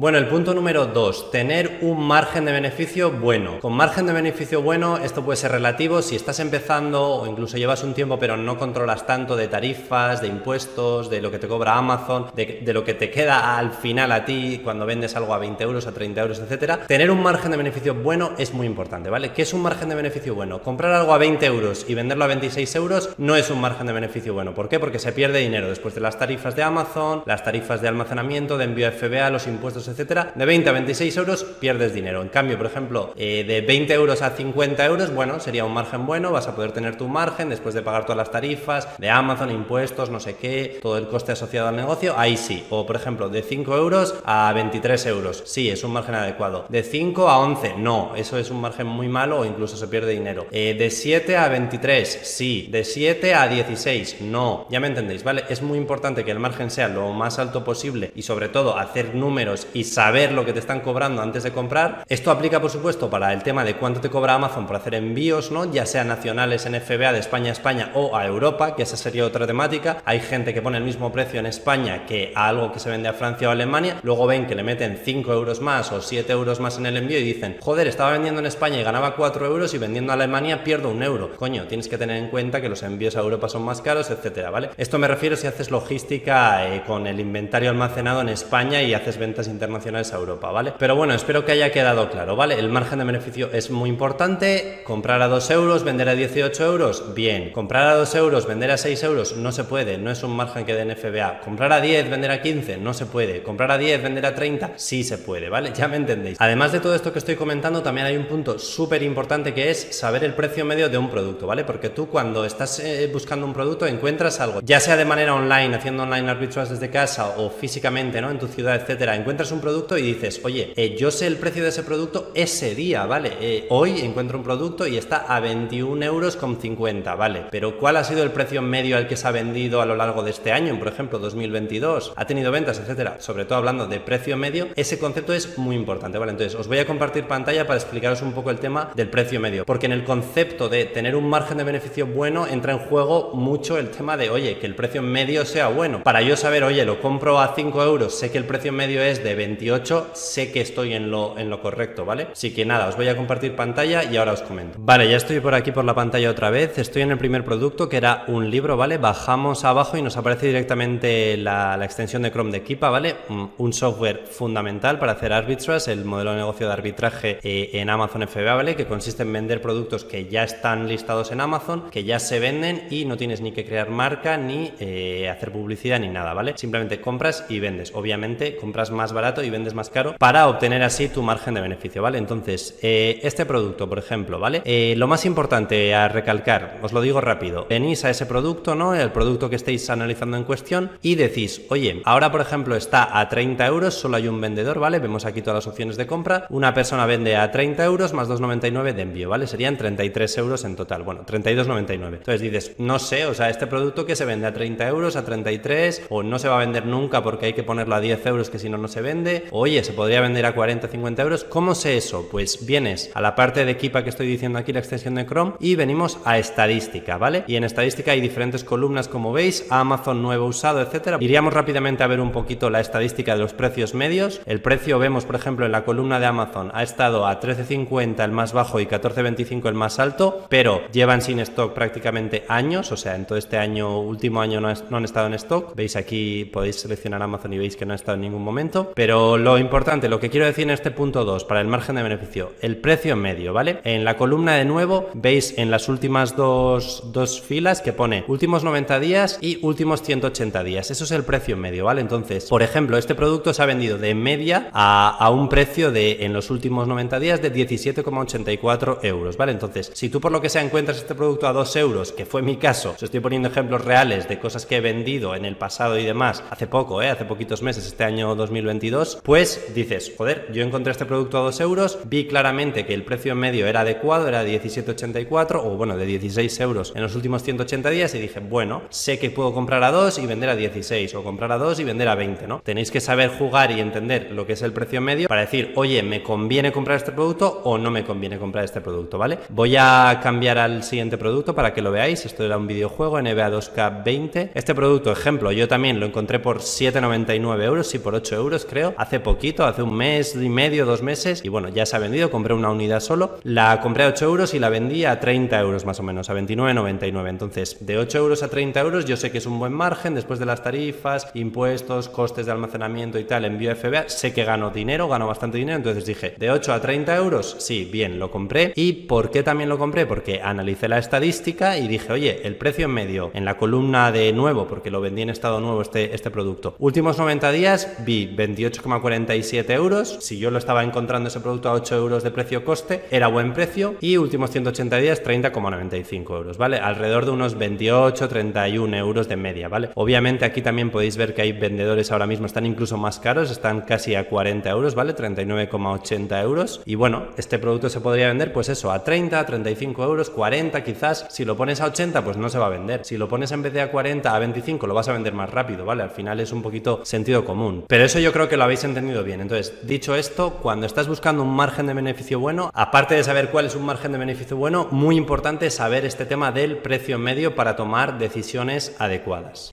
Bueno, el punto número 2, tener un margen de beneficio bueno. Con margen de beneficio bueno, esto puede ser relativo si estás empezando o incluso llevas un tiempo pero no controlas tanto de tarifas, de impuestos, de lo que te cobra Amazon, de, lo que te queda al final a ti cuando vendes algo a 20 euros, a 30 euros, etcétera. Tener un margen de beneficio bueno es muy importante, ¿vale? ¿Qué es un margen de beneficio bueno? Comprar algo a 20 euros y venderlo a 26 euros no es un margen de beneficio bueno. ¿Por qué? Porque se pierde dinero después de las tarifas de Amazon, las tarifas de almacenamiento, de envío FBA, los impuestos, etcétera. De 20 a 26 euros pierdes dinero. En cambio, por ejemplo, eh, de 20 euros a 50 euros, bueno, sería un margen bueno, vas a poder tener tu margen después de pagar todas las tarifas de Amazon, impuestos, no sé qué, todo el coste asociado al negocio, ahí sí. O por ejemplo, de 5 euros a 23 euros, sí, es un margen adecuado. De 5 a 11, no, eso es un margen muy malo o incluso se pierde dinero. Eh, de 7 a 23, sí. De 7 a 16, no. Ya me entendéis, ¿vale? Es muy importante que el margen sea lo más alto posible y sobre todo hacer números y saber lo que te están cobrando antes de comprar. Esto aplica, por supuesto, para el tema de cuánto te cobra Amazon por hacer envíos, ¿no? Ya sea nacionales en FBA de España a España o a Europa, que esa sería otra temática. Hay gente que pone el mismo precio en España que a algo que se vende a Francia o Alemania, luego ven que le meten 5 euros más o 7 euros más en el envío y dicen, joder, estaba vendiendo en España y ganaba 4 euros y vendiendo a Alemania pierdo un euro. Coño, tienes que tener en cuenta que los envíos a Europa son más caros, etcétera, ¿vale? Esto me refiero si haces logística eh, con el inventario almacenado en España y haces ventas internacionales a Europa, ¿vale? Pero bueno, espero que haya quedado claro, ¿vale? El margen de beneficio es muy importante. Comprar a 2 euros, vender a 18 euros, bien. Comprar a 2 euros, vender a 6 euros, no se puede, no es un margen que den FBA. Comprar a 10, vender a 15, no se puede. Comprar a 10, vender a 30, sí se puede, ¿vale? Ya me entendéis. Además de todo esto que estoy comentando, también hay un punto súper importante que es saber el precio medio de un producto, ¿vale? Porque tú cuando estás eh, buscando un producto encuentras algo, ya sea de manera online, haciendo online arbitrage desde casa o físicamente, ¿no? En tu ciudad, etcétera, encuentras un producto y dices, oye, eh, yo sé el precio de ese producto ese día, ¿vale? Eh, hoy encuentro un producto y está a 21 euros con 50, ¿vale? Pero ¿cuál ha sido el precio medio al que se ha vendido a lo largo de este año, por ejemplo, 2022? ¿Ha tenido ventas, etcétera? Sobre todo hablando de precio medio, ese concepto es muy importante, ¿vale? Entonces, os voy a compartir pantalla para explicaros un poco el tema del precio medio, porque en el concepto de tener un margen de beneficio bueno entra en juego mucho el tema de, oye, que el precio medio sea bueno. Para yo saber, oye, lo compro a 5 euros, sé que el precio medio es de 28, sé que estoy en lo, en lo correcto, ¿vale? Así que nada, os voy a compartir pantalla y ahora os comento. Vale, ya estoy por aquí por la pantalla otra vez, estoy en el primer producto que era un libro, ¿vale? Bajamos abajo y nos aparece directamente la, extensión de Chrome de Kipa, ¿vale? Un software fundamental para hacer arbitrage, el modelo de negocio de arbitraje eh, en Amazon FBA, ¿vale? Que consiste en vender productos que ya están listados en Amazon, que ya se venden y no tienes ni que crear marca ni eh, hacer publicidad ni nada, ¿vale? Simplemente compras y vendes. Obviamente compras más barato y vendes más caro para obtener así tu margen de beneficio, ¿vale? Entonces, eh, este producto, por ejemplo, ¿vale? Eh, lo más importante a recalcar, os lo digo rápido, venís a ese producto, ¿no? El producto que estéis analizando en cuestión y decís, oye, ahora por ejemplo está a 30 euros, solo hay un vendedor, ¿vale? Vemos aquí todas las opciones de compra. Una persona vende a 30 euros más 2,99 de envío, ¿vale? Serían 33 euros en total. Bueno, 32,99. Entonces dices, no sé, o sea, este producto que se vende a 30 euros, a 33, o no se va a vender nunca porque hay que ponerlo a 10 euros que si no, no se vende. Oye, se podría vender a 40, 50 euros. ¿Cómo sé eso? Pues vienes a la parte de equipa que estoy diciendo aquí, la extensión de Chrome, y venimos a estadística, ¿vale? Y en estadística hay diferentes columnas, como veis, Amazon nuevo usado, etcétera. Iríamos rápidamente a ver un poquito la estadística de los precios medios. El precio vemos, por ejemplo, en la columna de Amazon ha estado a 13.50 el más bajo y 14.25 el más alto, pero llevan sin stock prácticamente años, o sea, en todo este año, último año no, no han estado en stock. Veis aquí, podéis seleccionar Amazon y veis que no ha estado en ningún momento. Pero lo importante, lo que quiero decir en este punto 2, para el margen de beneficio, el precio medio, ¿vale? En la columna de nuevo, veis en las últimas dos, dos filas que pone últimos 90 días y últimos 180 días. Eso es el precio medio, ¿vale? Entonces, por ejemplo, este producto se ha vendido de media a, a un precio de, en los últimos 90 días, de 17,84 euros, ¿vale? Entonces, si tú por lo que sea encuentras este producto a 2 euros, que fue mi caso, os estoy poniendo ejemplos reales de cosas que he vendido en el pasado y demás, hace poco, ¿eh? Hace poquitos meses, este año 2022, pues dices, joder, yo encontré este producto a 2 euros, vi claramente que el precio medio era adecuado, era de 17,84 o bueno, de 16 euros en los últimos 180 días y dije, bueno, sé que puedo comprar a 2 y vender a 16 o comprar a 2 y vender a 20, ¿no? Tenéis que saber jugar y entender lo que es el precio medio para decir, oye, ¿me conviene comprar este producto o no me conviene comprar este producto, ¿vale? Voy a cambiar al siguiente producto para que lo veáis. Esto era un videojuego NBA 2K20. Este producto, ejemplo, yo también lo encontré por 7,99 euros y por 8 euros, creo. Hace poquito, hace un mes y medio, dos meses, y bueno, ya se ha vendido, compré una unidad solo, la compré a 8 euros y la vendí a 30 euros más o menos, a 29,99. Entonces, de 8 euros a 30 euros yo sé que es un buen margen, después de las tarifas, impuestos, costes de almacenamiento y tal, envío FBA, sé que gano dinero, gano bastante dinero, entonces dije, de 8 a 30 euros, sí, bien, lo compré. ¿Y por qué también lo compré? Porque analicé la estadística y dije, oye, el precio en medio, en la columna de nuevo, porque lo vendí en estado nuevo este, este producto, últimos 90 días vi 28,47 euros, si yo lo estaba encontrando ese producto a 8 euros de precio-coste, era buen precio, y últimos 180 días 30,95 euros, ¿vale? Alrededor de unos 28, 31 euros de media, ¿vale? Obviamente aquí también podéis ver que hay vendedores ahora mismo, están incluso más caros, están casi a 40 euros, ¿vale? 39,80 euros. Y bueno, este producto se podría vender pues eso, a 30, 35 euros, 40 quizás. Si lo pones a 80, pues no se va a vender. Si lo pones en vez de a 40, a 25, lo vas a vender más rápido, ¿vale? Al final es un poquito sentido común. Pero eso yo creo que lo habéis entendido bien. Entonces, dicho esto, cuando estás buscando un margen de beneficio bueno, aparte de saber cuál es un margen de beneficio bueno, muy importante saber este tema del precio medio para tomar decisiones adecuadas.